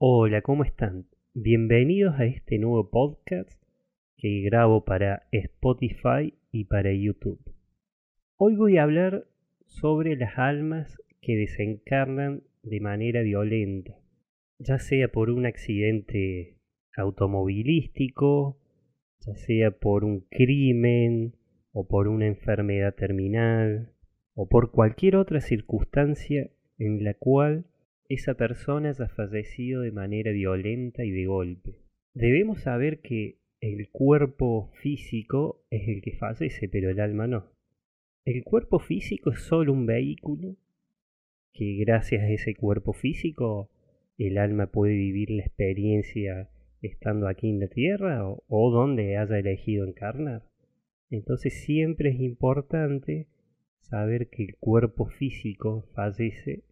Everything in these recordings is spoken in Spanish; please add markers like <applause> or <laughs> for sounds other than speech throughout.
Hola, ¿cómo están? Bienvenidos a este nuevo podcast que grabo para Spotify y para YouTube. Hoy voy a hablar sobre las almas que desencarnan de manera violenta, ya sea por un accidente automovilístico, ya sea por un crimen o por una enfermedad terminal o por cualquier otra circunstancia en la cual esa persona haya fallecido de manera violenta y de golpe. Debemos saber que el cuerpo físico es el que fallece, pero el alma no. El cuerpo físico es solo un vehículo que gracias a ese cuerpo físico el alma puede vivir la experiencia estando aquí en la tierra o, o donde haya elegido encarnar. Entonces siempre es importante saber que el cuerpo físico fallece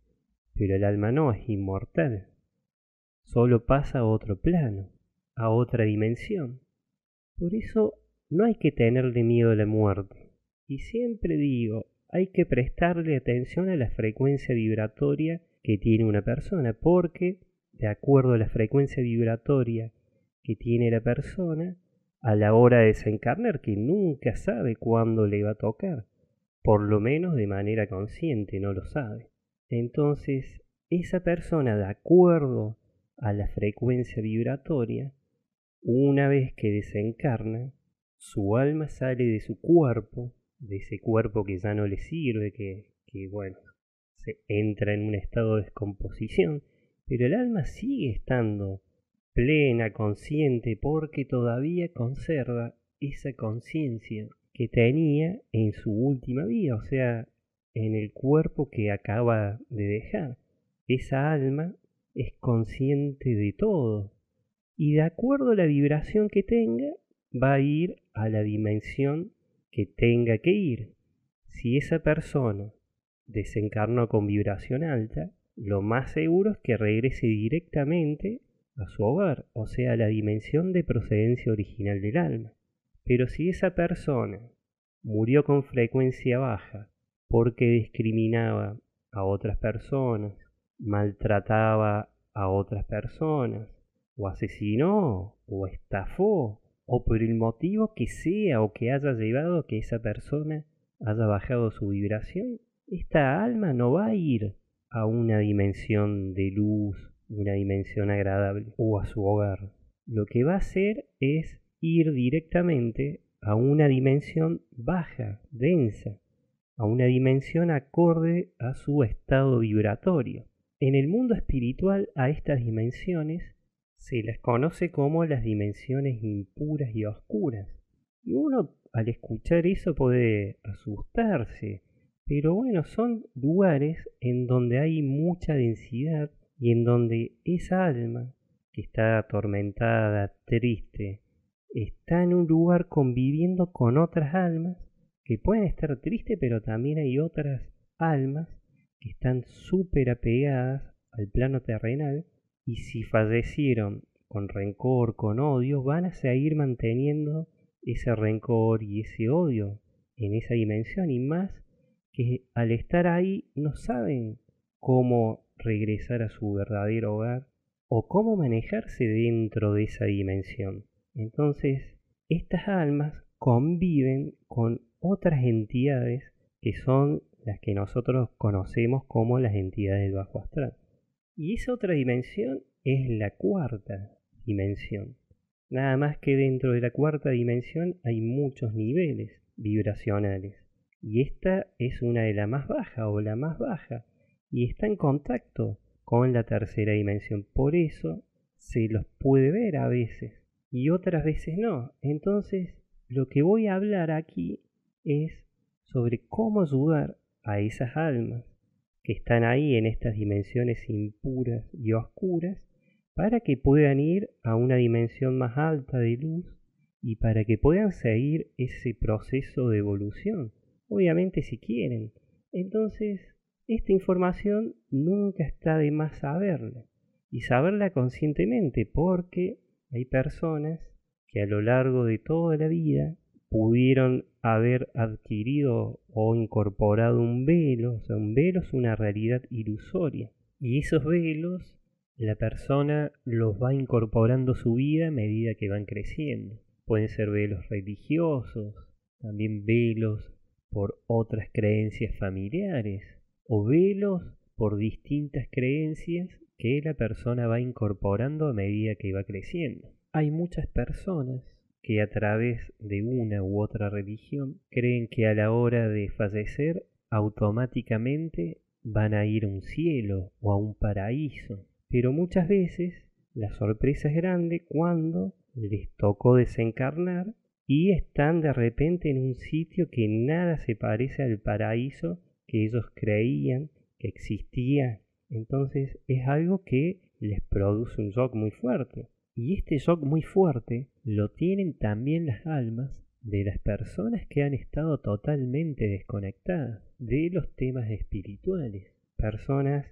pero el alma no es inmortal. Solo pasa a otro plano, a otra dimensión. Por eso no hay que tenerle miedo a la muerte. Y siempre digo, hay que prestarle atención a la frecuencia vibratoria que tiene una persona, porque de acuerdo a la frecuencia vibratoria que tiene la persona, a la hora de desencarnar, que nunca sabe cuándo le va a tocar, por lo menos de manera consciente no lo sabe. Entonces, esa persona, de acuerdo a la frecuencia vibratoria, una vez que desencarna, su alma sale de su cuerpo, de ese cuerpo que ya no le sirve, que, que bueno, se entra en un estado de descomposición, pero el alma sigue estando plena, consciente, porque todavía conserva esa conciencia que tenía en su última vida, o sea, en el cuerpo que acaba de dejar. Esa alma es consciente de todo y de acuerdo a la vibración que tenga va a ir a la dimensión que tenga que ir. Si esa persona desencarnó con vibración alta, lo más seguro es que regrese directamente a su hogar, o sea, a la dimensión de procedencia original del alma. Pero si esa persona murió con frecuencia baja porque discriminaba a otras personas, maltrataba a otras personas, o asesinó, o estafó, o por el motivo que sea o que haya llevado a que esa persona haya bajado su vibración, esta alma no va a ir a una dimensión de luz, una dimensión agradable, o a su hogar. Lo que va a hacer es ir directamente a una dimensión baja, densa, a una dimensión acorde a su estado vibratorio. En el mundo espiritual a estas dimensiones se las conoce como las dimensiones impuras y oscuras. Y uno al escuchar eso puede asustarse, pero bueno, son lugares en donde hay mucha densidad y en donde esa alma que está atormentada, triste, está en un lugar conviviendo con otras almas que pueden estar tristes, pero también hay otras almas que están súper apegadas al plano terrenal y si fallecieron con rencor, con odio, van a seguir manteniendo ese rencor y ese odio en esa dimensión y más que al estar ahí no saben cómo regresar a su verdadero hogar o cómo manejarse dentro de esa dimensión. Entonces, estas almas conviven con otras entidades que son las que nosotros conocemos como las entidades del bajo astral. Y esa otra dimensión es la cuarta dimensión. Nada más que dentro de la cuarta dimensión hay muchos niveles vibracionales. Y esta es una de las más bajas o la más baja. Y está en contacto con la tercera dimensión. Por eso se los puede ver a veces y otras veces no. Entonces, lo que voy a hablar aquí es sobre cómo ayudar a esas almas que están ahí en estas dimensiones impuras y oscuras para que puedan ir a una dimensión más alta de luz y para que puedan seguir ese proceso de evolución, obviamente si quieren. Entonces, esta información nunca está de más saberla y saberla conscientemente porque hay personas que a lo largo de toda la vida pudieron haber adquirido o incorporado un velo, o sea, un velo es una realidad ilusoria. Y esos velos la persona los va incorporando a su vida a medida que van creciendo. Pueden ser velos religiosos, también velos por otras creencias familiares o velos por distintas creencias que la persona va incorporando a medida que va creciendo. Hay muchas personas que a través de una u otra religión creen que a la hora de fallecer automáticamente van a ir a un cielo o a un paraíso. Pero muchas veces la sorpresa es grande cuando les tocó desencarnar y están de repente en un sitio que nada se parece al paraíso que ellos creían que existía. Entonces es algo que les produce un shock muy fuerte. Y este shock muy fuerte lo tienen también las almas de las personas que han estado totalmente desconectadas de los temas espirituales. Personas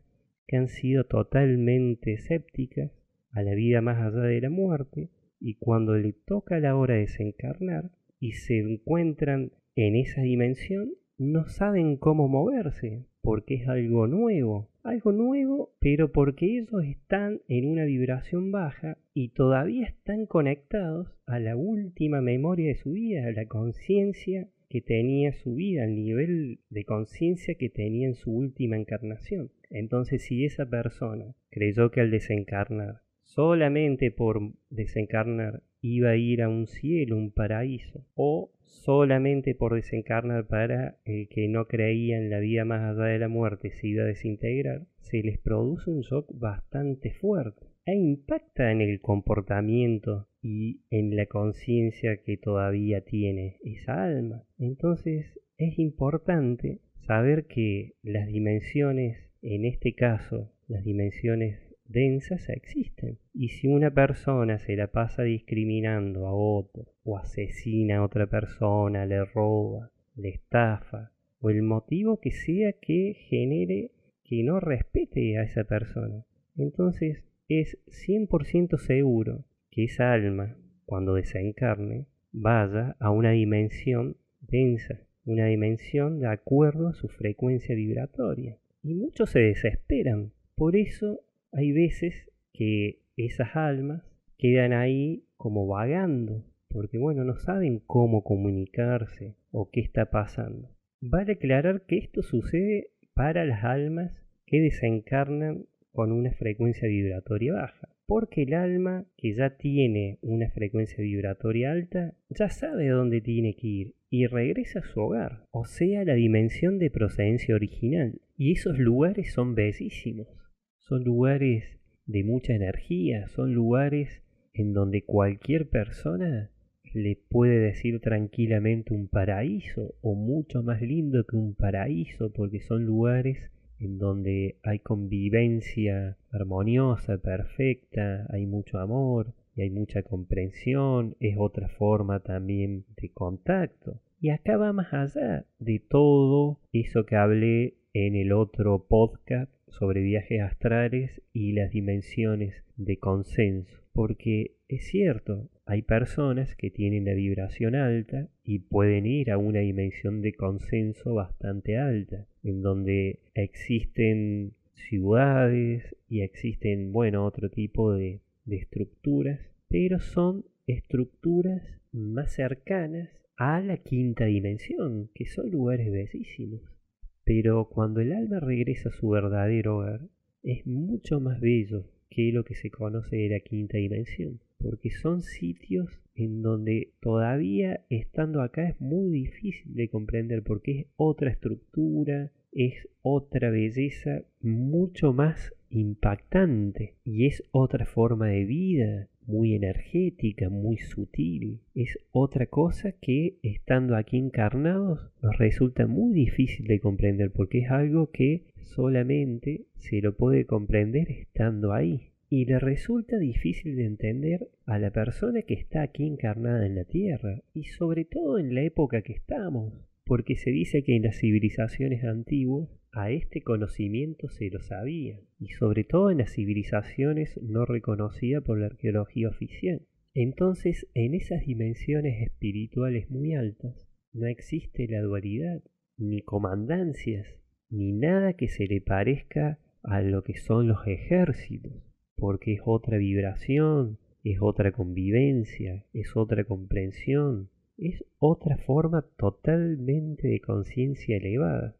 que han sido totalmente escépticas a la vida más allá de la muerte y cuando le toca la hora de desencarnar y se encuentran en esa dimensión, no saben cómo moverse, porque es algo nuevo, algo nuevo, pero porque ellos están en una vibración baja y todavía están conectados a la última memoria de su vida, a la conciencia que tenía su vida, al nivel de conciencia que tenía en su última encarnación. Entonces, si esa persona creyó que al desencarnar solamente por desencarnar iba a ir a un cielo, un paraíso, o solamente por desencarnar para el que no creía en la vida más allá de la muerte se iba a desintegrar, se les produce un shock bastante fuerte e impacta en el comportamiento y en la conciencia que todavía tiene esa alma. Entonces es importante saber que las dimensiones, en este caso, las dimensiones densas existen. Y si una persona se la pasa discriminando a otro, o asesina a otra persona, le roba, le estafa, o el motivo que sea que genere que no respete a esa persona, entonces es 100% seguro que esa alma, cuando desencarne, vaya a una dimensión densa, una dimensión de acuerdo a su frecuencia vibratoria. Y muchos se desesperan. Por eso hay veces que esas almas quedan ahí como vagando, porque bueno, no saben cómo comunicarse o qué está pasando. Vale aclarar que esto sucede para las almas que desencarnan con una frecuencia vibratoria baja, porque el alma que ya tiene una frecuencia vibratoria alta ya sabe dónde tiene que ir y regresa a su hogar, o sea, la dimensión de procedencia original, y esos lugares son bellísimos son lugares de mucha energía, son lugares en donde cualquier persona le puede decir tranquilamente un paraíso o mucho más lindo que un paraíso porque son lugares en donde hay convivencia armoniosa, perfecta, hay mucho amor y hay mucha comprensión, es otra forma también de contacto. Y acá va más allá de todo eso que hablé en el otro podcast sobre viajes astrales y las dimensiones de consenso. Porque es cierto, hay personas que tienen la vibración alta y pueden ir a una dimensión de consenso bastante alta, en donde existen ciudades y existen, bueno, otro tipo de, de estructuras, pero son estructuras más cercanas a la quinta dimensión, que son lugares bellísimos. Pero cuando el alma regresa a su verdadero hogar, es mucho más bello que lo que se conoce de la quinta dimensión, porque son sitios en donde todavía estando acá es muy difícil de comprender porque es otra estructura, es otra belleza mucho más impactante y es otra forma de vida, muy energética, muy sutil. Es otra cosa que estando aquí encarnados nos resulta muy difícil de comprender porque es algo que solamente se lo puede comprender estando ahí. Y le resulta difícil de entender a la persona que está aquí encarnada en la Tierra y sobre todo en la época que estamos, porque se dice que en las civilizaciones antiguas a este conocimiento se lo sabía, y sobre todo en las civilizaciones no reconocidas por la arqueología oficial. Entonces, en esas dimensiones espirituales muy altas, no existe la dualidad, ni comandancias, ni nada que se le parezca a lo que son los ejércitos. porque es otra vibración, es otra convivencia, es otra comprensión, es otra forma totalmente de conciencia elevada.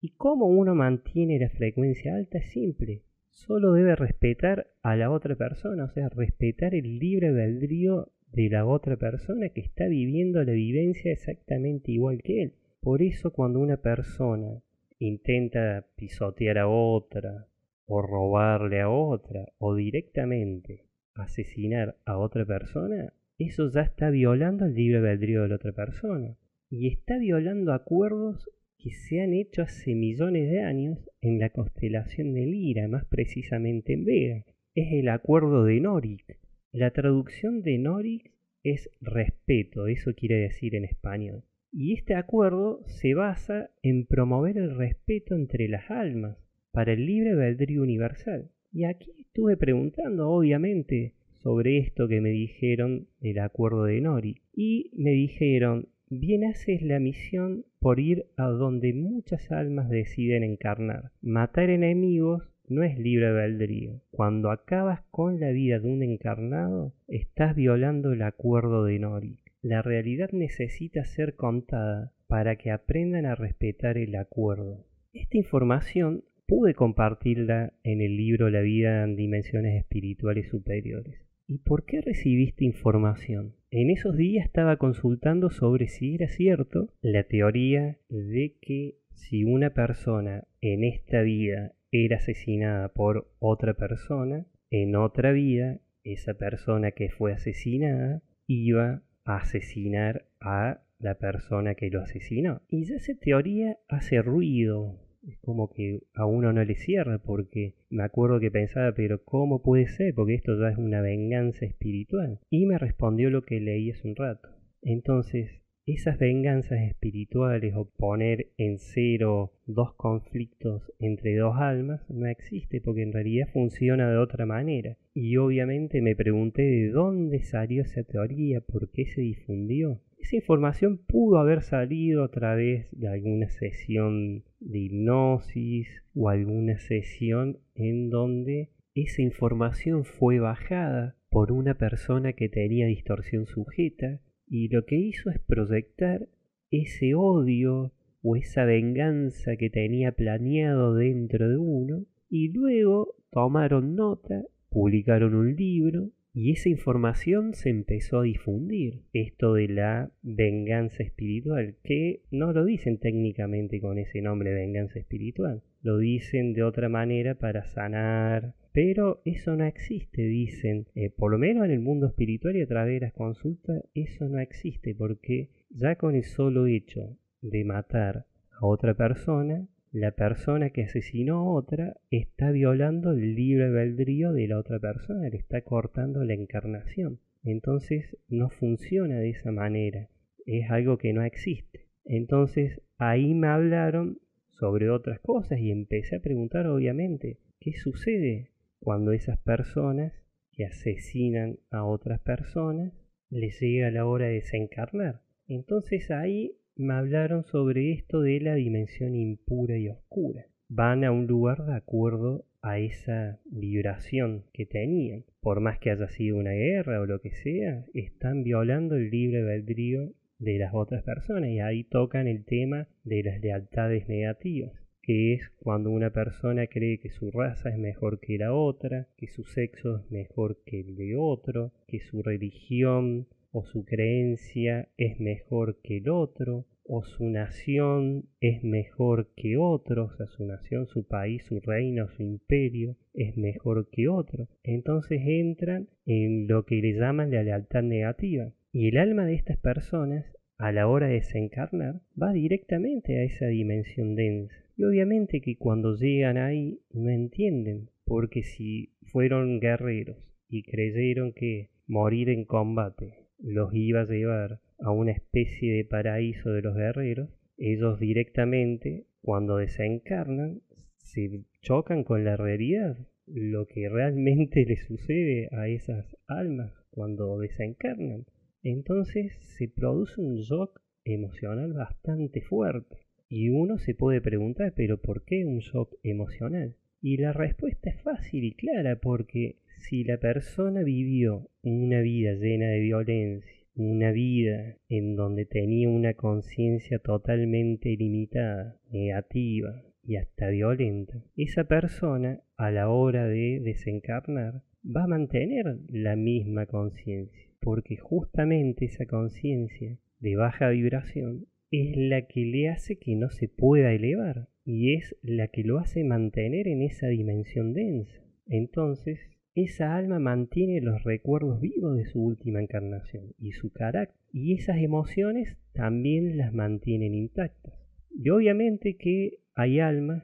¿Y cómo uno mantiene la frecuencia alta? Es simple. Solo debe respetar a la otra persona, o sea, respetar el libre albedrío de la otra persona que está viviendo la vivencia exactamente igual que él. Por eso cuando una persona intenta pisotear a otra, o robarle a otra, o directamente asesinar a otra persona, eso ya está violando el libre albedrío de la otra persona. Y está violando acuerdos que se han hecho hace millones de años en la constelación de Lira, más precisamente en Vega. Es el acuerdo de Norik. La traducción de Norik es respeto, eso quiere decir en español. Y este acuerdo se basa en promover el respeto entre las almas para el libre albedrío universal. Y aquí estuve preguntando, obviamente, sobre esto que me dijeron del acuerdo de Nori. Y me dijeron, bien haces la misión por ir a donde muchas almas deciden encarnar. Matar enemigos no es libre albedrío. Cuando acabas con la vida de un encarnado, estás violando el acuerdo de Nori. La realidad necesita ser contada para que aprendan a respetar el acuerdo. Esta información pude compartirla en el libro La vida en dimensiones espirituales superiores. ¿Y por qué recibiste información? En esos días estaba consultando sobre si era cierto la teoría de que si una persona en esta vida era asesinada por otra persona, en otra vida esa persona que fue asesinada iba a asesinar a la persona que lo asesinó. Y ya esa teoría hace ruido, es como que a uno no le cierra porque me acuerdo que pensaba, pero ¿cómo puede ser? Porque esto ya es una venganza espiritual. Y me respondió lo que leí hace un rato. Entonces, esas venganzas espirituales o poner en cero dos conflictos entre dos almas no existe porque en realidad funciona de otra manera. Y obviamente me pregunté de dónde salió esa teoría, por qué se difundió. Esa información pudo haber salido a través de alguna sesión de hipnosis o alguna sesión en donde esa información fue bajada por una persona que tenía distorsión sujeta y lo que hizo es proyectar ese odio o esa venganza que tenía planeado dentro de uno y luego tomaron nota, publicaron un libro y esa información se empezó a difundir. Esto de la venganza espiritual, que no lo dicen técnicamente con ese nombre venganza espiritual, lo dicen de otra manera para sanar, pero eso no existe, dicen, eh, por lo menos en el mundo espiritual y a través de las consultas, eso no existe, porque ya con el solo hecho de matar a otra persona, la persona que asesinó a otra está violando el libre albedrío de la otra persona, le está cortando la encarnación. Entonces no funciona de esa manera, es algo que no existe. Entonces ahí me hablaron sobre otras cosas y empecé a preguntar obviamente, ¿qué sucede cuando esas personas que asesinan a otras personas les llega la hora de desencarnar. Entonces ahí me hablaron sobre esto de la dimensión impura y oscura. Van a un lugar de acuerdo a esa vibración que tenían. Por más que haya sido una guerra o lo que sea, están violando el libre albedrío de las otras personas y ahí tocan el tema de las lealtades negativas que es cuando una persona cree que su raza es mejor que la otra, que su sexo es mejor que el de otro, que su religión o su creencia es mejor que el otro, o su nación es mejor que otro, o sea, su nación, su país, su reino, su imperio es mejor que otro. Entonces entran en lo que le llaman la lealtad negativa. Y el alma de estas personas, a la hora de desencarnar, va directamente a esa dimensión densa y obviamente que cuando llegan ahí no entienden, porque si fueron guerreros y creyeron que morir en combate los iba a llevar a una especie de paraíso de los guerreros, ellos directamente, cuando desencarnan, se chocan con la realidad, lo que realmente <laughs> les sucede a esas almas cuando desencarnan. Entonces se produce un shock emocional bastante fuerte. Y uno se puede preguntar, pero ¿por qué un shock emocional? Y la respuesta es fácil y clara, porque si la persona vivió una vida llena de violencia, una vida en donde tenía una conciencia totalmente limitada, negativa y hasta violenta, esa persona a la hora de desencarnar va a mantener la misma conciencia, porque justamente esa conciencia de baja vibración es la que le hace que no se pueda elevar y es la que lo hace mantener en esa dimensión densa. Entonces, esa alma mantiene los recuerdos vivos de su última encarnación y su carácter, y esas emociones también las mantienen intactas. Y obviamente que hay almas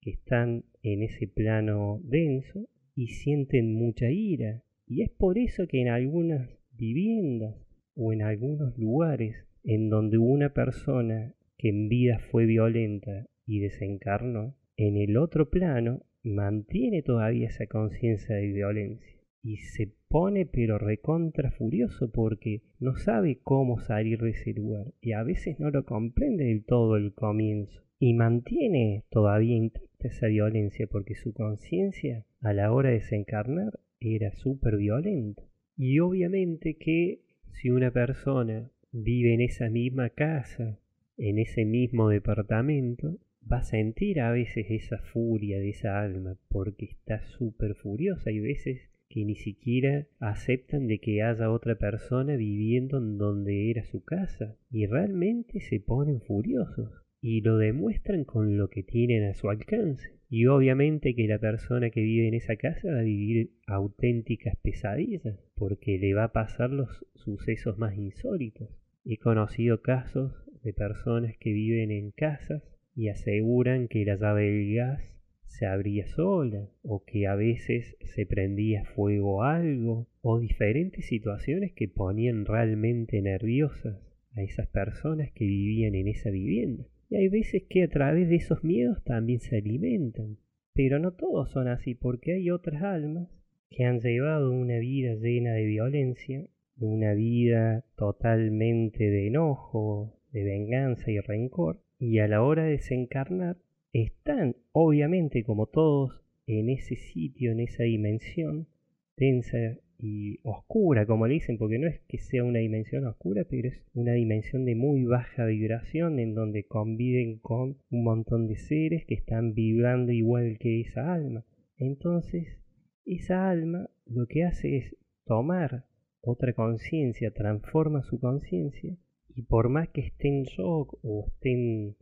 que están en ese plano denso y sienten mucha ira, y es por eso que en algunas viviendas o en algunos lugares en donde una persona que en vida fue violenta y desencarnó, en el otro plano mantiene todavía esa conciencia de violencia. Y se pone pero recontra furioso porque no sabe cómo salir de ese lugar. Y a veces no lo comprende del todo el comienzo. Y mantiene todavía intacta esa violencia porque su conciencia a la hora de desencarnar era súper violenta y obviamente que si una persona vive en esa misma casa, en ese mismo departamento, va a sentir a veces esa furia de esa alma, porque está súper furiosa. Hay veces que ni siquiera aceptan de que haya otra persona viviendo en donde era su casa, y realmente se ponen furiosos, y lo demuestran con lo que tienen a su alcance. Y obviamente que la persona que vive en esa casa va a vivir auténticas pesadillas, porque le va a pasar los sucesos más insólitos. He conocido casos de personas que viven en casas y aseguran que la llave del gas se abría sola o que a veces se prendía fuego algo o diferentes situaciones que ponían realmente nerviosas a esas personas que vivían en esa vivienda. Y hay veces que a través de esos miedos también se alimentan. Pero no todos son así porque hay otras almas que han llevado una vida llena de violencia una vida totalmente de enojo, de venganza y rencor, y a la hora de desencarnar están, obviamente, como todos, en ese sitio, en esa dimensión densa y oscura, como le dicen, porque no es que sea una dimensión oscura, pero es una dimensión de muy baja vibración en donde conviven con un montón de seres que están vibrando igual que esa alma. Entonces, esa alma lo que hace es tomar otra conciencia transforma su conciencia y por más que estén shock o estén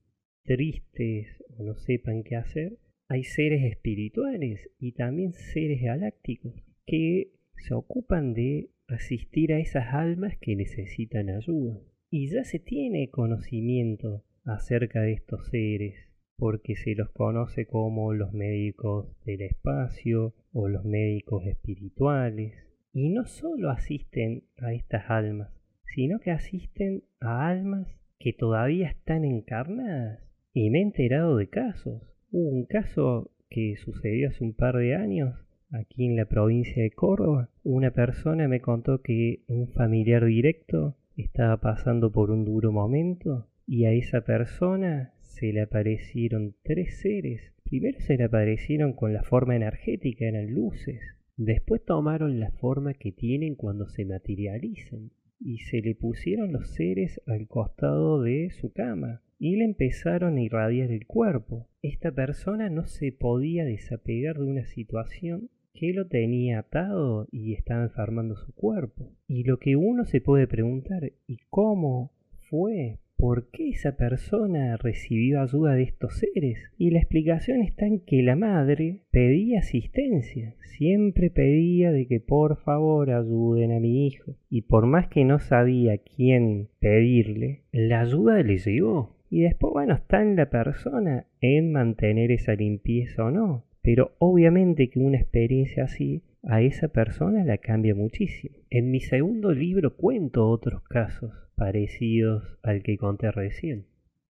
tristes o no sepan qué hacer, hay seres espirituales y también seres galácticos que se ocupan de asistir a esas almas que necesitan ayuda. Y ya se tiene conocimiento acerca de estos seres, porque se los conoce como los médicos del espacio o los médicos espirituales y no solo asisten a estas almas, sino que asisten a almas que todavía están encarnadas. Y me he enterado de casos. Hubo un caso que sucedió hace un par de años aquí en la provincia de Córdoba. Una persona me contó que un familiar directo estaba pasando por un duro momento y a esa persona se le aparecieron tres seres. Primero se le aparecieron con la forma energética, eran luces. Después tomaron la forma que tienen cuando se materializan y se le pusieron los seres al costado de su cama y le empezaron a irradiar el cuerpo. Esta persona no se podía desapegar de una situación que lo tenía atado y estaba enfermando su cuerpo. Y lo que uno se puede preguntar, ¿y cómo fue? Por qué esa persona recibió ayuda de estos seres. Y la explicación está en que la madre pedía asistencia, siempre pedía de que por favor ayuden a mi hijo. Y por más que no sabía quién pedirle, la ayuda le llegó. Y después, bueno, está en la persona en mantener esa limpieza o no. Pero obviamente que una experiencia así a esa persona la cambia muchísimo. En mi segundo libro cuento otros casos parecidos al que conté recién.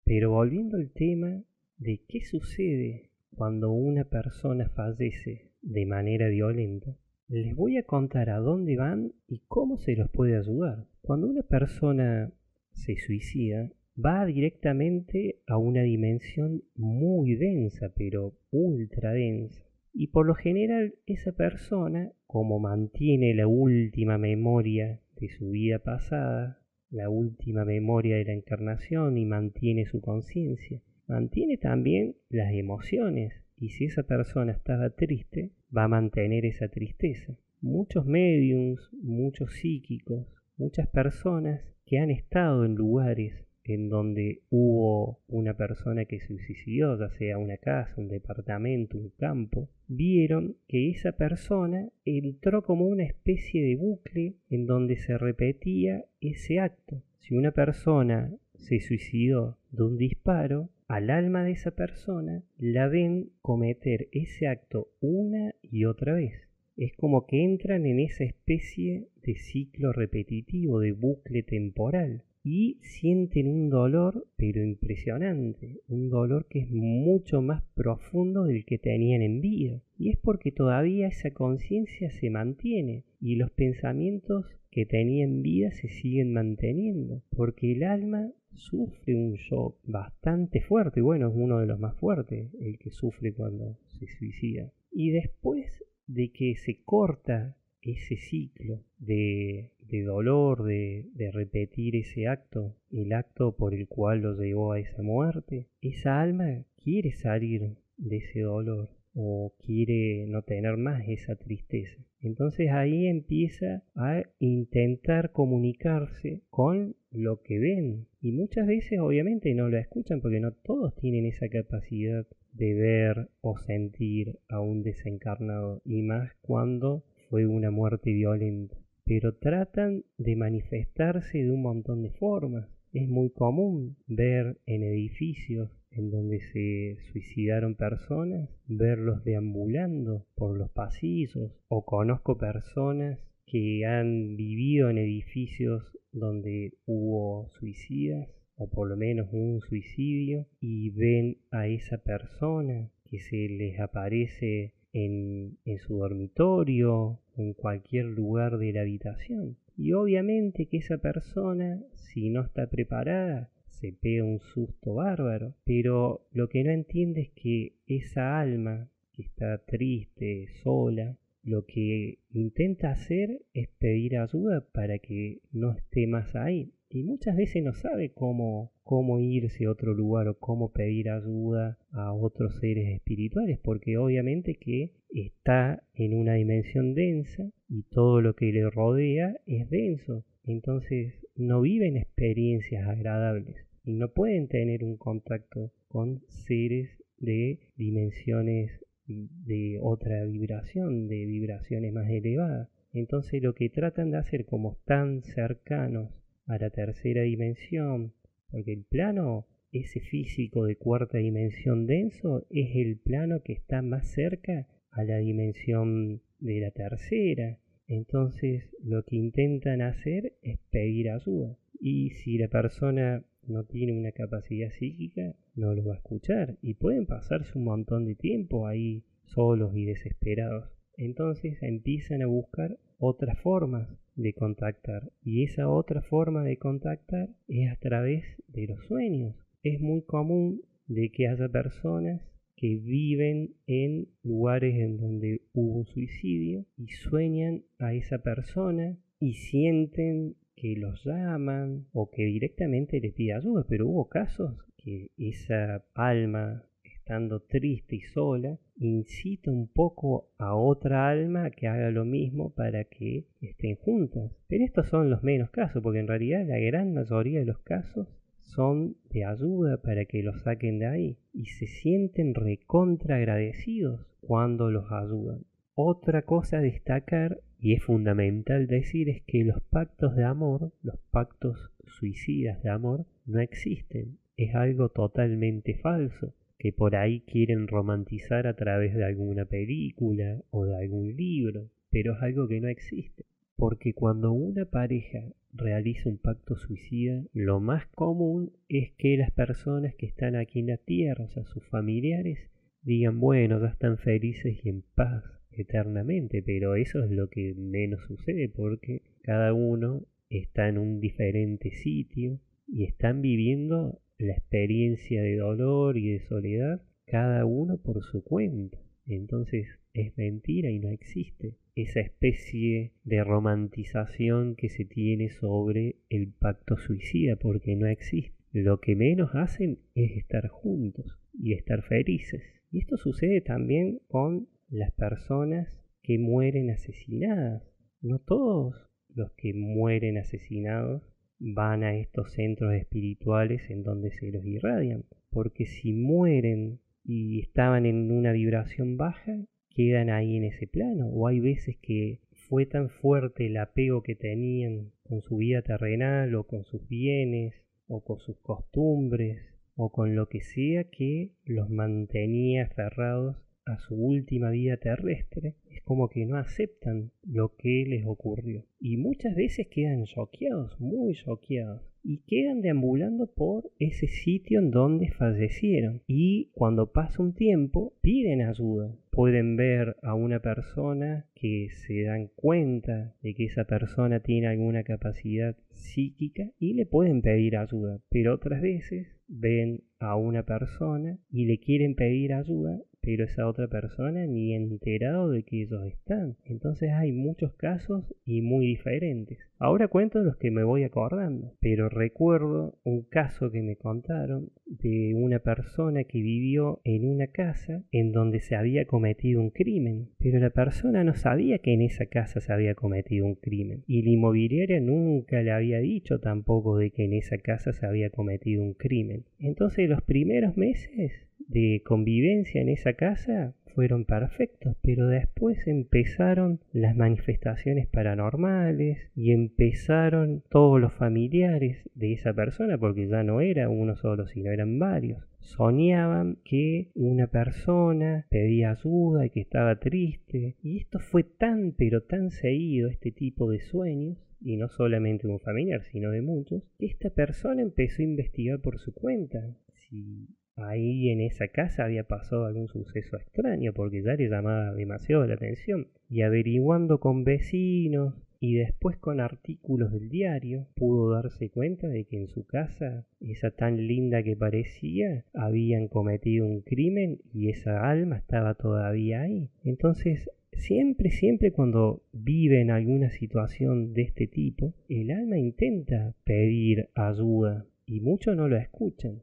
Pero volviendo al tema de qué sucede cuando una persona fallece de manera violenta, les voy a contar a dónde van y cómo se los puede ayudar. Cuando una persona se suicida, va directamente a una dimensión muy densa, pero ultra densa, Y por lo general esa persona, como mantiene la última memoria de su vida pasada, la última memoria de la encarnación y mantiene su conciencia, mantiene también las emociones. Y si esa persona estaba triste, va a mantener esa tristeza. Muchos mediums, muchos psíquicos, muchas personas que han estado en lugares en donde hubo una persona que se suicidó, ya sea una casa, un departamento, un campo, vieron que esa persona entró como una especie de bucle en donde se repetía ese acto. Si una persona se suicidó de un disparo, al alma de esa persona la ven cometer ese acto una y otra vez. Es como que entran en esa especie de ciclo repetitivo, de bucle temporal y sienten un dolor pero impresionante, un dolor que es mucho más profundo del que tenían en vida. Y es porque todavía esa conciencia se mantiene y los pensamientos que tenían en vida se siguen manteniendo, porque el alma sufre un shock bastante fuerte, y bueno, es uno de los más fuertes, el que sufre cuando se suicida. Y después de que se corta ese ciclo de, dolor, de, de, repetir ese acto, el acto por el cual lo llevó a esa muerte, esa alma quiere salir de ese dolor o quiere no tener más esa tristeza. Entonces ahí empieza a intentar comunicarse con lo que ven y muchas veces obviamente no lo escuchan porque no todos tienen esa capacidad de ver o sentir a un desencarnado y más cuando fue una muerte violenta. Pero tratan de manifestarse de un montón de formas. Es muy común ver en edificios en donde se suicidaron personas, verlos deambulando por los pasillos o conozco personas que han vivido en edificios donde hubo suicidas o por lo menos un suicidio y ven a esa persona que se les aparece en, su dormitorio o en cualquier lugar de la habitación. Y obviamente que esa persona, si no está preparada, se pega un susto bárbaro, pero lo que no entiende es que esa alma que está triste, sola, lo que intenta hacer es pedir ayuda para que no esté más ahí. Y muchas veces no sabe cómo, cómo irse a otro lugar o cómo pedir ayuda a otros seres espirituales, porque obviamente que está en una dimensión densa y todo lo que le rodea es denso. Entonces no viven experiencias agradables y no pueden tener un contacto con seres de dimensiones de otra vibración, de vibraciones más elevadas. Entonces lo que tratan de hacer como están cercanos a la tercera dimensión, porque el plano, ese físico de cuarta dimensión denso, es el plano que está más cerca a la dimensión de la tercera. Entonces lo que intentan hacer es pedir ayuda. Y si la persona no tiene una capacidad psíquica, no lo va a escuchar. Y pueden pasarse un montón de tiempo ahí solos y desesperados. Entonces empiezan a buscar otras formas de contactar. Y esa otra forma de contactar es a través de los sueños. Es muy común de que haya personas que viven en lugares en donde hubo un suicidio y sueñan a esa persona y sienten que los llaman o que directamente les pide ayuda, pero hubo casos que esa alma estando triste y sola, incita un poco a otra alma que haga lo mismo para que estén juntas. Pero estos son los menos casos, porque en realidad la gran mayoría de los casos son de ayuda para que los saquen de ahí y se sienten recontra agradecidos cuando los ayudan. Otra cosa a destacar y es fundamental decir es que los pactos de amor, los pactos suicidas de amor, no existen. Es algo totalmente falso que por ahí quieren romantizar a través de alguna película o de algún libro, pero es algo que no existe. Porque cuando una pareja realiza un pacto suicida, lo más común es que las personas que están aquí en la tierra, o sea, sus familiares, digan, bueno, ya están felices y en paz eternamente, pero eso es lo que menos sucede porque cada uno está en un diferente sitio y están viviendo la experiencia de dolor y de soledad cada uno por su cuenta. Entonces es mentira y no existe esa especie de romantización que se tiene sobre el pacto suicida, porque no existe. Lo que menos hacen es estar juntos y estar felices. Y esto sucede también con las personas que mueren asesinadas. No todos los que mueren asesinados van a estos centros espirituales en donde se los irradian. Porque si mueren y estaban en una vibración baja, quedan ahí en ese plano. O hay veces que fue tan fuerte el apego que tenían con su vida terrenal o con sus bienes o con sus costumbres o con lo que sea que los mantenía aferrados a su última vida terrestre, es como que no aceptan lo que les ocurrió. Y muchas veces quedan choqueados, muy choqueados y quedan deambulando por ese sitio en donde fallecieron. Y cuando pasa un tiempo, piden ayuda. Pueden ver a una persona que se dan cuenta de que esa persona tiene alguna capacidad psíquica y le pueden pedir ayuda. Pero otras veces ven a una persona y le quieren pedir ayuda pero esa otra persona ni enterado de que ellos están. Entonces hay muchos casos y muy diferentes. Ahora cuento los que me voy acordando, pero recuerdo un caso que me contaron de una persona que vivió en una casa en donde se había cometido un crimen, pero la persona no sabía que en esa casa se había cometido un crimen y la inmobiliaria nunca le había dicho tampoco de que en esa casa se había cometido un crimen. Entonces los primeros meses de convivencia en esa casa fueron perfectos, pero después empezaron las manifestaciones paranormales y empezaron todos los familiares de esa persona, porque ya no era uno solo, sino eran varios. Soñaban que una persona pedía ayuda y que estaba triste, y esto fue tan pero tan seguido, este tipo de sueños, y no solamente de un familiar, sino de muchos, que esta persona empezó a investigar por su cuenta si ahí en esa casa había pasado algún suceso extraño porque ya le llamaba demasiado la atención. Y averiguando con vecinos y después con artículos del diario pudo darse cuenta de que en su casa, esa tan linda que parecía, habían cometido un crimen y esa alma estaba todavía ahí. Entonces Siempre, siempre cuando vive en alguna situación de este tipo, el alma intenta pedir ayuda y muchos no lo escuchan.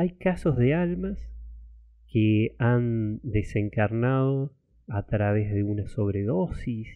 Hay casos de almas que han desencarnado a través de una sobredosis.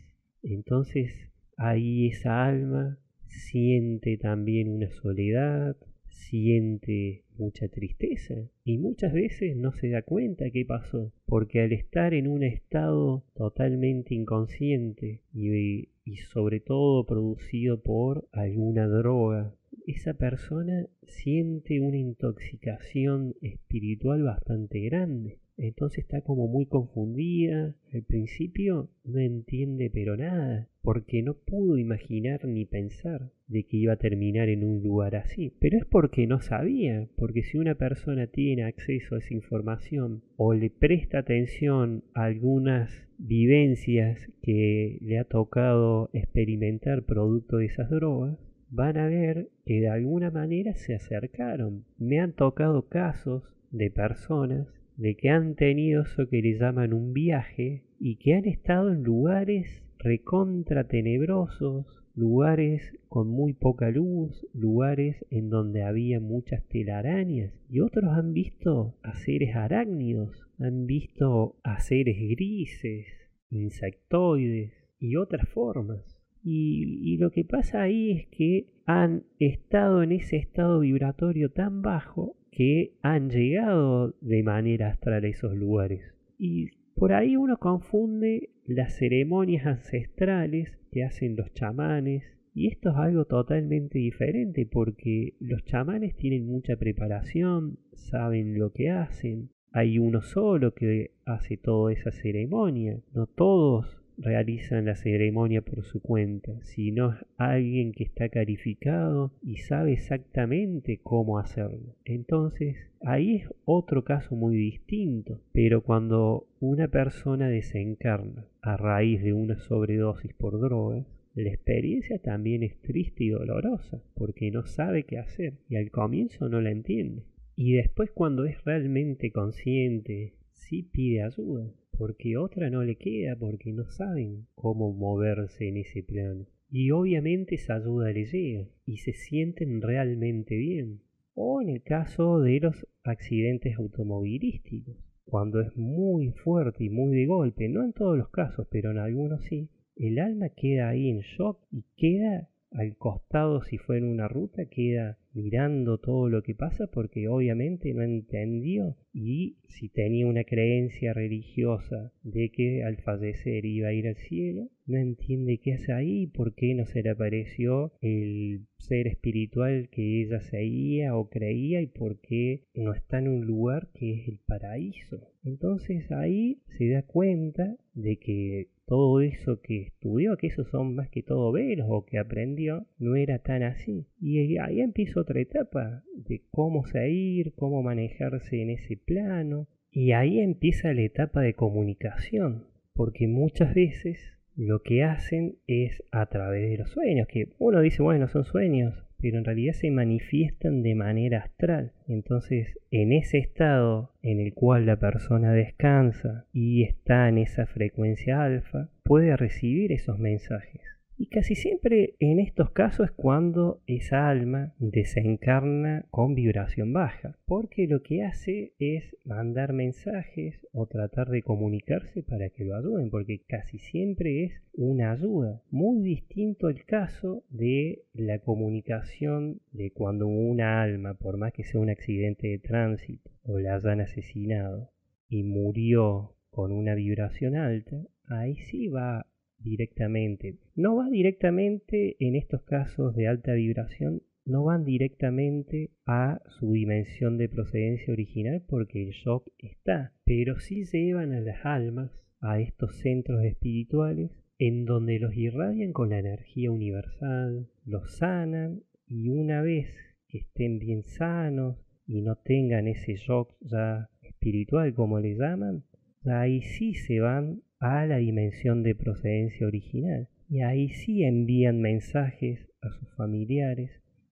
Entonces ahí esa alma siente también una soledad, siente mucha tristeza y muchas veces no se da cuenta qué pasó, porque al estar en un estado totalmente inconsciente y, y sobre todo producido por alguna droga esa persona siente una intoxicación espiritual bastante grande. Entonces está como muy confundida. Al principio no entiende pero nada, porque no pudo imaginar ni pensar de que iba a terminar en un lugar así. Pero es porque no sabía, porque si una persona tiene acceso a esa información o le presta atención a algunas vivencias que le ha tocado experimentar producto de esas drogas, van a ver que de alguna manera se acercaron. Me han tocado casos de personas de que han tenido eso que le llaman un viaje y que han estado en lugares recontra tenebrosos, lugares con muy poca luz, lugares en donde había muchas telarañas y otros han visto a seres arácnidos, han visto a seres grises, insectoides y otras formas. Y, lo que pasa ahí es que han estado en ese estado vibratorio tan bajo que han llegado de manera astral a esos lugares. Y por ahí uno confunde las ceremonias ancestrales que hacen los chamanes. Y esto es algo totalmente diferente porque los chamanes tienen mucha preparación, saben lo que hacen. Hay uno solo que hace toda esa ceremonia. No todos realizan la ceremonia por su cuenta, sino alguien que está calificado y sabe exactamente cómo hacerlo. Entonces, ahí es otro caso muy distinto, pero cuando una persona desencarna a raíz de una sobredosis por drogas, la experiencia también es triste y dolorosa, porque no sabe qué hacer y al comienzo no la entiende. Y después cuando es realmente consciente sí pide ayuda, porque otra no le queda, porque no saben cómo moverse en ese plano. Y obviamente esa ayuda le llega y se sienten realmente bien. O en el caso de los accidentes automovilísticos, cuando es muy fuerte y muy de golpe, no en todos los casos, pero en algunos sí, el alma queda ahí en shock y queda al costado si fue en una ruta, queda mirando todo lo que pasa porque obviamente no entendió y si tenía una creencia religiosa de que al fallecer iba a ir al cielo, no entiende qué hace ahí, por qué no se le apareció el ser espiritual que ella seguía o creía y por qué no está en un lugar que es el paraíso. Entonces ahí se da cuenta de que todo eso que estudió, que esos son más que todo veros o que aprendió, no era tan así. Y ahí empieza otra etapa de cómo seguir, cómo manejarse en ese plano. Y ahí empieza la etapa de comunicación, porque muchas veces lo que hacen es a través de los sueños, que uno dice, bueno, son sueños, pero en realidad se manifiestan de manera astral. Entonces, en ese estado en el cual la persona descansa y está en esa frecuencia alfa, puede recibir esos mensajes. Y casi siempre en estos casos es cuando esa alma desencarna con vibración baja, porque lo que hace es mandar mensajes o tratar de comunicarse para que lo ayuden, porque casi siempre es una ayuda. Muy distinto el caso de la comunicación de cuando una alma, por más que sea un accidente de tránsito o la hayan asesinado y murió con una vibración alta, ahí sí va directamente. No va directamente en estos casos de alta vibración, no van directamente a su dimensión de procedencia original porque el shock está, pero sí llevan a las almas a estos centros espirituales en donde los irradian con la energía universal, los sanan y una vez que estén bien sanos y no tengan ese shock ya espiritual como le llaman, ahí sí se van a la dimensión de procedencia original. Y ahí sí envían mensajes a sus familiares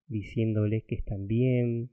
diciéndoles que están bien,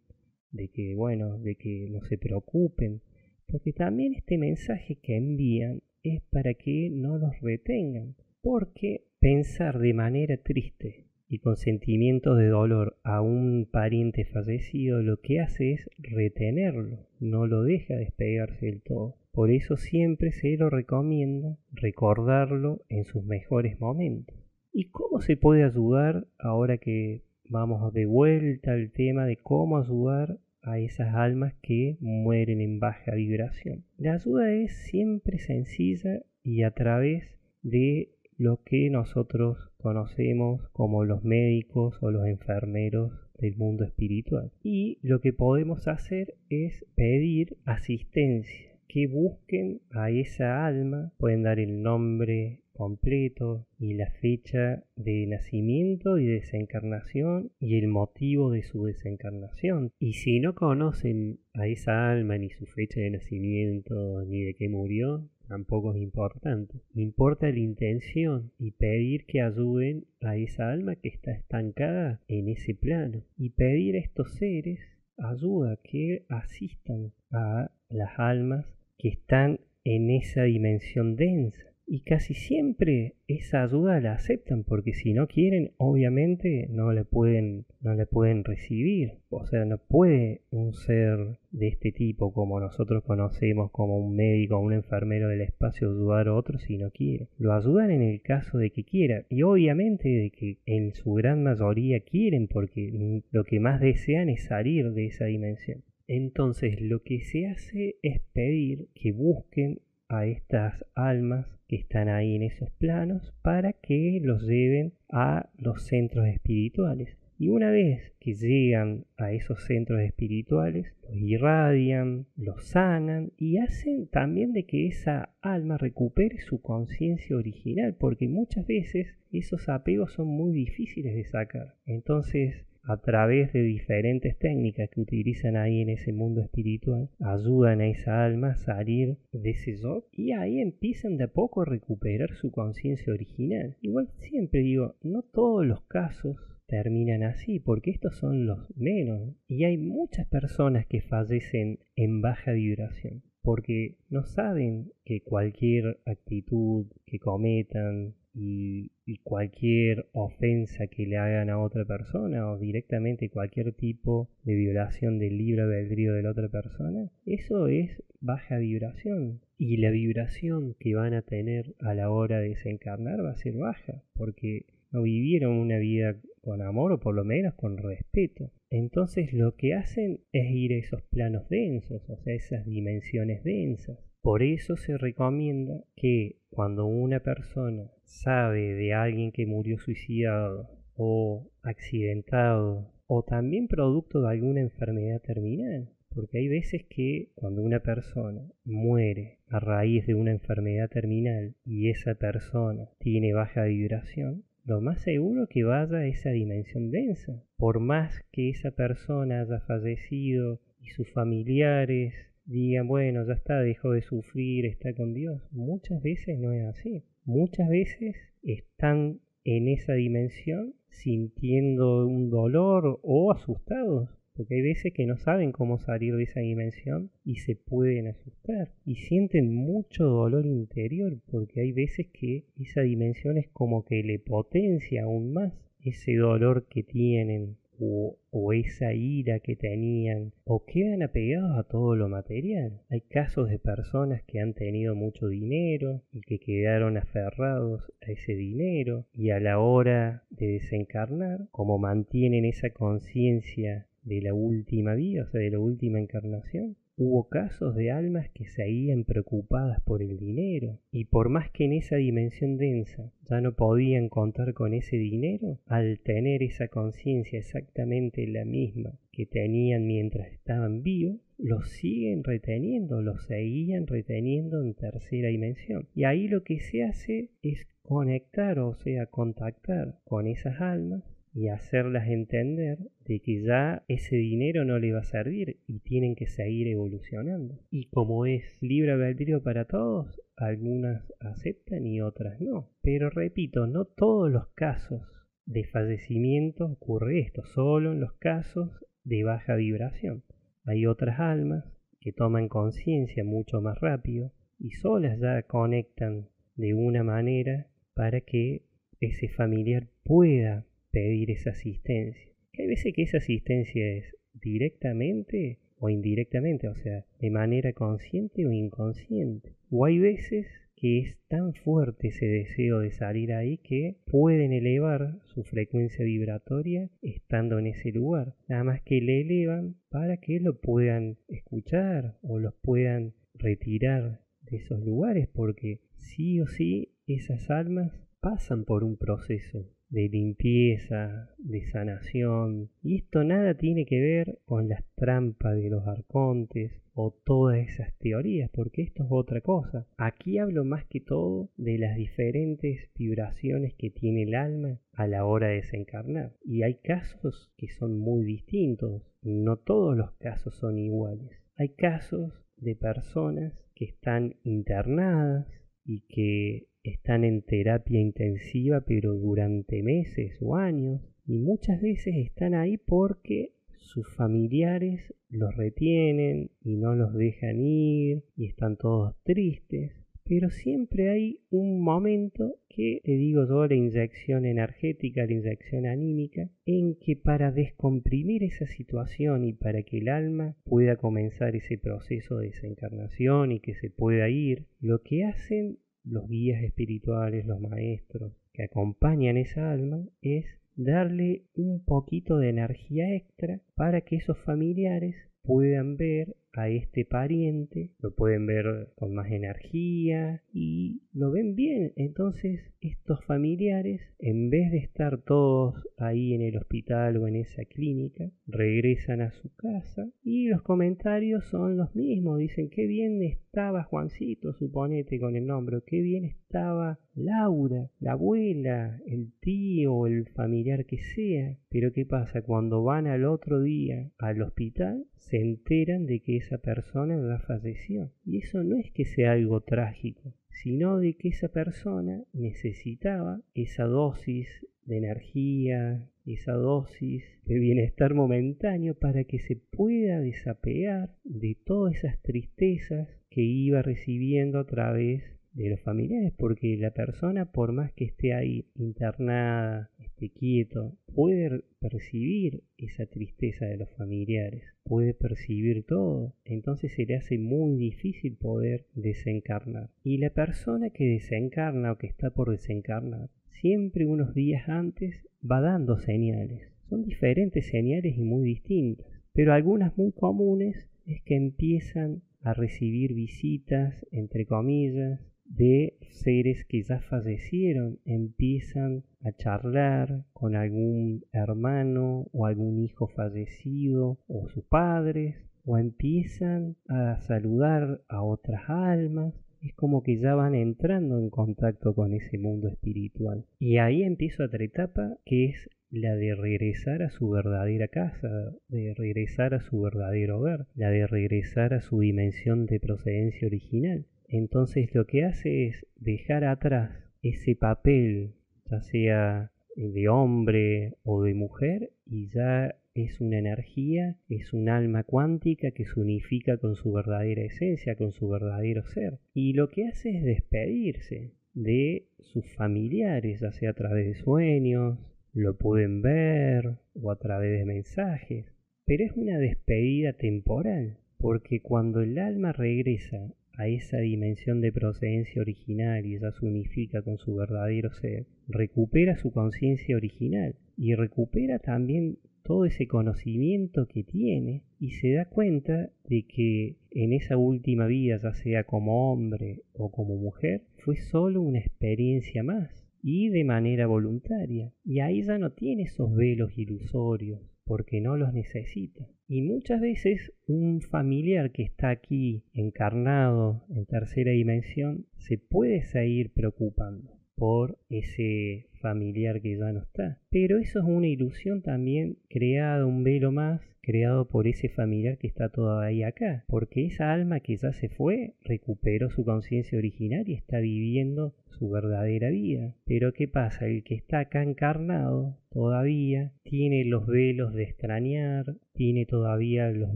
de que, bueno, de que no se preocupen, porque también este mensaje que envían es para que no los retengan, porque pensar de manera triste y con sentimientos de dolor a un pariente fallecido lo que hace es retenerlo, no lo deja despegarse del todo. Por eso siempre se lo recomienda recordarlo en sus mejores momentos. ¿Y cómo se puede ayudar ahora que vamos de vuelta al tema de cómo ayudar a esas almas que mueren en baja vibración? La ayuda es siempre sencilla y a través de lo que nosotros conocemos como los médicos o los enfermeros del mundo espiritual. Y lo que podemos hacer es pedir asistencia que busquen a esa alma, pueden dar el nombre completo y la fecha de nacimiento y desencarnación y el motivo de su desencarnación. Y si no conocen a esa alma ni su fecha de nacimiento ni de qué murió, tampoco es importante. Importa la intención y pedir que ayuden a esa alma que está estancada en ese plano. Y pedir a estos seres ayuda que asistan a las almas que están en esa dimensión densa. Y casi siempre esa ayuda la aceptan porque si no quieren, obviamente no le pueden, no le pueden recibir. O sea, no puede un ser de este tipo como nosotros conocemos como un médico o un enfermero del espacio ayudar a otro si no quiere. Lo ayudan en el caso de que quiera. Y obviamente de que en su gran mayoría quieren porque lo que más desean es salir de esa dimensión. Entonces lo que se hace es pedir que busquen a estas almas que están ahí en esos planos para que los lleven a los centros espirituales. Y una vez que llegan a esos centros espirituales, los irradian, los sanan y hacen también de que esa alma recupere su conciencia original, porque muchas veces esos apegos son muy difíciles de sacar. Entonces a través de diferentes técnicas que utilizan ahí en ese mundo espiritual, ayudan a esa alma a salir de ese yo y ahí empiezan de a poco a recuperar su conciencia original. Igual siempre digo, no todos los casos terminan así, porque estos son los menos. Y hay muchas personas que fallecen en baja vibración. porque no saben que cualquier actitud que cometan y, cualquier ofensa que le hagan a otra persona o directamente cualquier tipo de violación del libre albedrío de la otra persona, eso es baja vibración. Y la vibración que van a tener a la hora de desencarnar va a ser baja, porque no vivieron una vida con amor o por lo menos con respeto. Entonces lo que hacen es ir a esos planos densos, o sea, esas dimensiones densas. Por eso se recomienda que cuando una persona sabe de alguien que murió suicidado o accidentado o también producto de alguna enfermedad terminal, porque hay veces que cuando una persona muere a raíz de una enfermedad terminal y esa persona tiene baja vibración, lo más seguro que vaya a esa dimensión densa. Por más que esa persona haya fallecido y sus familiares digan, bueno, ya está, dejó de sufrir, está con Dios. Muchas veces no es así. Muchas veces están en esa dimensión sintiendo un dolor o asustados porque hay veces que no saben cómo salir de esa dimensión y se pueden asustar y sienten mucho dolor interior porque hay veces que esa dimensión es como que le potencia aún más ese dolor que tienen o, esa ira que tenían o quedan apegados a todo lo material. Hay casos de personas que han tenido mucho dinero y que quedaron aferrados a ese dinero y a la hora de desencarnar, como mantienen esa conciencia de la última vida, o sea, de la última encarnación. Hubo casos de almas que seguían preocupadas por el dinero y por más que en esa dimensión densa ya no podían contar con ese dinero, al tener esa conciencia exactamente la misma que tenían mientras estaban vivos, lo siguen reteniendo, lo seguían reteniendo en tercera dimensión. Y ahí lo que se hace es conectar, o sea, contactar con esas almas y hacerlas entender de que ya ese dinero no le va a servir y tienen que seguir evolucionando. Y como es libre albedrío para todos, algunas aceptan y otras no. Pero repito, no todos los casos de fallecimiento ocurre esto, solo en los casos de baja vibración. Hay otras almas que toman conciencia mucho más rápido y solas ya conectan de una manera para que ese familiar pueda pedir esa asistencia. Que hay veces que esa asistencia es directamente o indirectamente, o sea, de manera consciente o inconsciente. O hay veces que es tan fuerte ese deseo de salir ahí que pueden elevar su frecuencia vibratoria estando en ese lugar. Nada más que le elevan para que lo puedan escuchar o los puedan retirar de esos lugares porque sí o sí esas almas pasan por un proceso de limpieza, de sanación. Y esto nada tiene que ver con las trampas de los arcontes o todas esas teorías, porque esto es otra cosa. Aquí hablo más que todo de las diferentes vibraciones que tiene el alma a la hora de desencarnar. Y hay casos que son muy distintos. No todos los casos son iguales. Hay casos de personas que están internadas y que están en terapia intensiva pero durante meses o años y muchas veces están ahí porque sus familiares los retienen y no los dejan ir y están todos tristes. Pero siempre hay un momento que, te digo yo, la inyección energética, la inyección anímica, en que para descomprimir esa situación y para que el alma pueda comenzar ese proceso de desencarnación y que se pueda ir, lo que hacen los guías espirituales, los maestros que acompañan esa alma, es darle un poquito de energía extra para que esos familiares puedan ver a este pariente, lo pueden ver con más energía y lo ven bien. Entonces estos familiares, en vez de estar todos ahí en el hospital o en esa clínica, regresan a su casa y los comentarios son los mismos. Dicen, qué bien estaba Juancito, suponete con el nombre, qué bien estaba Laura, la abuela, el tío, el familiar que sea. Pero ¿qué pasa? Cuando van al otro día al hospital, se enteran de que esa persona ya falleció. Y eso no es que sea algo trágico, sino de que esa persona necesitaba esa dosis de energía, esa dosis de bienestar momentáneo para que se pueda desapegar de todas esas tristezas que iba recibiendo a través de los familiares, porque la persona, por más que esté ahí internada, esté quieto, puede percibir esa tristeza de los familiares, puede percibir todo, entonces se le hace muy difícil poder desencarnar. Y la persona que desencarna o que está por desencarnar, siempre unos días antes va dando señales. Son diferentes señales y muy distintas, pero algunas muy comunes es que empiezan a recibir visitas, entre comillas, de seres que ya fallecieron, empiezan a charlar con algún hermano o algún hijo fallecido o sus padres, o empiezan a saludar a otras almas. Es como que ya van entrando en contacto con ese mundo espiritual. Y ahí empieza otra etapa que es la de regresar a su verdadera casa, de regresar a su verdadero hogar, la de regresar a su dimensión de procedencia original. Entonces lo que hace es dejar atrás ese papel, ya sea de hombre o de mujer, y ya es una energía, es un alma cuántica que se unifica con su verdadera esencia, con su verdadero ser. Y lo que hace es despedirse de sus familiares, ya sea a través de sueños, lo pueden ver o a través de mensajes, pero es una despedida temporal, porque cuando el alma regresa a esa dimensión de procedencia original y ella se unifica con su verdadero ser, recupera su conciencia original y recupera también todo ese conocimiento que tiene y se da cuenta de que en esa última vida, ya sea como hombre o como mujer, fue solo una experiencia más y de manera voluntaria. Y ahí ya no tiene esos velos ilusorios, porque no los necesita. Y muchas veces un familiar que está aquí encarnado en tercera dimensión se puede seguir preocupando por ese familiar que ya no está. Pero eso es una ilusión también creada, un velo más creado por ese familiar que está todavía acá, porque esa alma que ya se fue recuperó su conciencia original y está viviendo su verdadera vida. Pero ¿qué pasa? El que está acá encarnado todavía tiene los velos de extrañar, tiene todavía los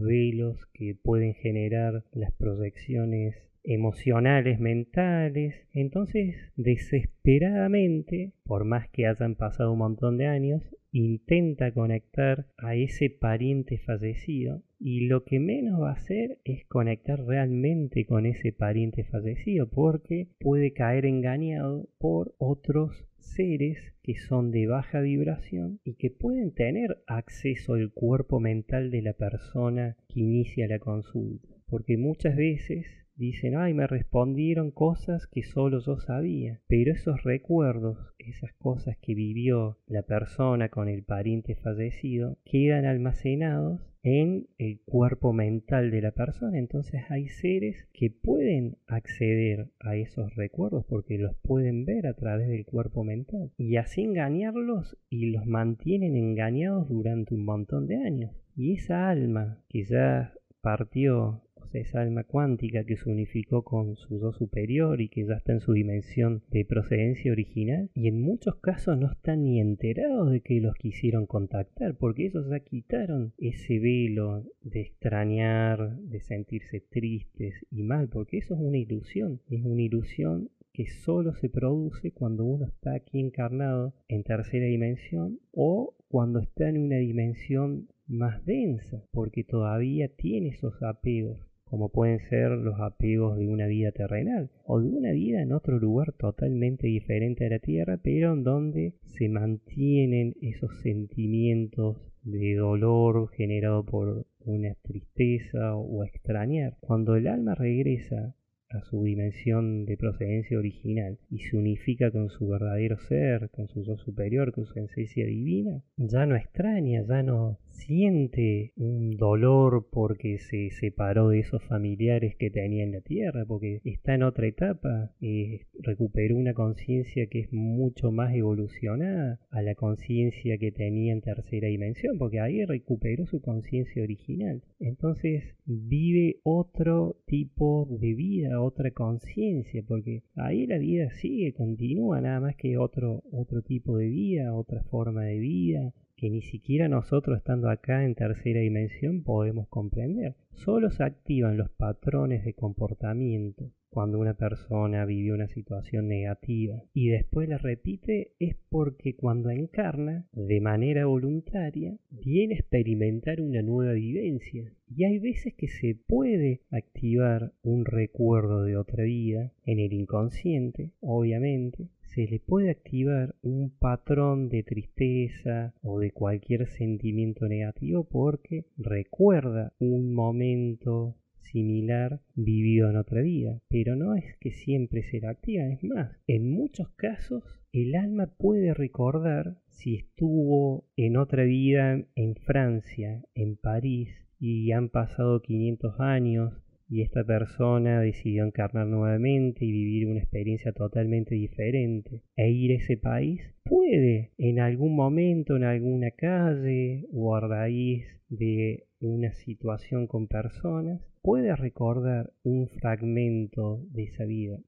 velos que pueden generar las proyecciones emocionales, mentales. Entonces, desesperadamente, por más que hayan pasado un montón de años, intenta conectar a ese pariente fallecido y lo que menos va a hacer es conectar realmente con ese pariente fallecido porque puede caer engañado por otros seres que son de baja vibración y que pueden tener acceso al cuerpo mental de la persona que inicia la consulta porque muchas veces dicen, ay, me respondieron cosas que solo yo sabía, pero esos recuerdos, esas cosas que vivió la persona con el pariente fallecido, quedan almacenados en el cuerpo mental de la persona. Entonces hay seres que pueden acceder a esos recuerdos porque los pueden ver a través del cuerpo mental y así engañarlos y los mantienen engañados durante un montón de años. Y esa alma que ya partió esa alma cuántica que se unificó con su yo superior y que ya está en su dimensión de procedencia original, y en muchos casos no están ni enterados de que los quisieron contactar, porque ellos ya quitaron ese velo de extrañar, de sentirse tristes y mal, porque eso es una ilusión, es una ilusión que solo se produce cuando uno está aquí encarnado en tercera dimensión o cuando está en una dimensión más densa, porque todavía tiene esos apegos como pueden ser los apegos de una vida terrenal o de una vida en otro lugar totalmente diferente a la Tierra, pero en donde se mantienen esos sentimientos de dolor generado por una tristeza o extrañar. Cuando el alma regresa a su dimensión de procedencia original y se unifica con su verdadero ser, con su yo superior, con su esencia divina, ya no extraña, ya no siente un dolor porque se separó de esos familiares que tenía en la tierra, porque está en otra etapa, eh, recuperó una conciencia que es mucho más evolucionada a la conciencia que tenía en tercera dimensión, porque ahí recuperó su conciencia original. Entonces vive otro tipo de vida, otra conciencia, porque ahí la vida sigue, continúa, nada más que otro, otro tipo de vida, otra forma de vida, que ni siquiera nosotros estando acá en tercera dimensión podemos comprender. Solo se activan los patrones de comportamiento cuando una persona vive una situación negativa y después la repite es porque cuando encarna de manera voluntaria viene a experimentar una nueva vivencia y hay veces que se puede activar un recuerdo de otra vida en el inconsciente obviamente se le puede activar un patrón de tristeza o de cualquier sentimiento negativo porque recuerda un momento similar vivido en otra vida, pero no es que siempre será activa, es más, en muchos casos el alma puede recordar si estuvo en otra vida en Francia, en París, y han pasado 500 años y esta persona decidió encarnar nuevamente y vivir una experiencia totalmente diferente e ir a ese país, puede en algún momento, en alguna calle o a raíz de una situación con personas, puede recordar un fragmento de esa vida.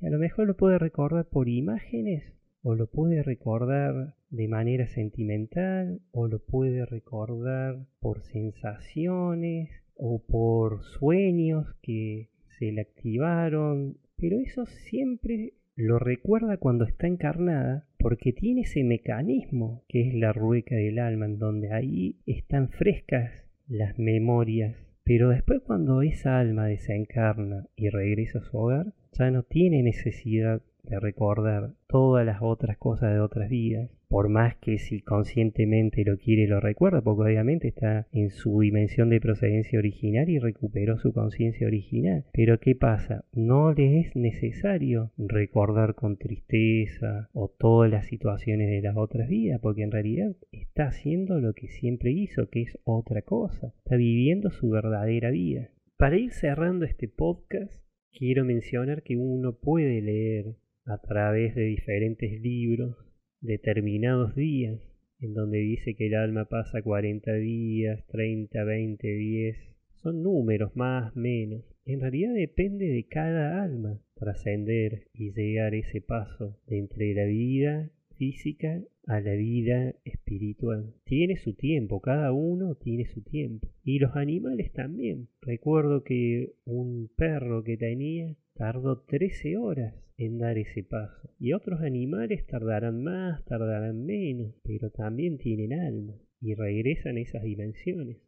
Y a lo mejor lo puede recordar por imágenes o lo puede recordar de manera sentimental o lo puede recordar por sensaciones o por sueños que se le activaron, pero eso siempre lo recuerda cuando está encarnada porque tiene ese mecanismo que es la rueca del alma en donde ahí están frescas las memorias. Pero después cuando esa alma desencarna y regresa a su hogar ya no tiene necesidad de recordar todas las otras cosas de otras vidas, por más que si conscientemente lo quiere lo recuerda, porque obviamente está en su dimensión de procedencia original y recuperó su conciencia original. Pero ¿qué pasa? No le es necesario recordar con tristeza o todas las situaciones de las otras vidas, porque en realidad está haciendo lo que siempre hizo, que es otra cosa, está viviendo su verdadera vida. Para ir cerrando este podcast, quiero mencionar que uno puede leer a través de diferentes libros determinados días, en donde dice que el alma pasa 40 días, 30, 20, 10, son números más, menos. En realidad depende de cada alma trascender y llegar ese paso de entre la vida física a la vida espiritual. Tiene su tiempo, cada uno tiene su tiempo. Y los animales también. Recuerdo que un perro que tenía tardó 13 horas en dar ese paso. Y otros animales tardarán más, tardarán menos, pero también tienen alma y regresan a esas dimensiones.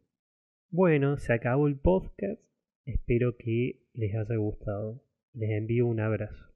Bueno, se acabó el podcast. Espero que les haya gustado. Les envío un abrazo.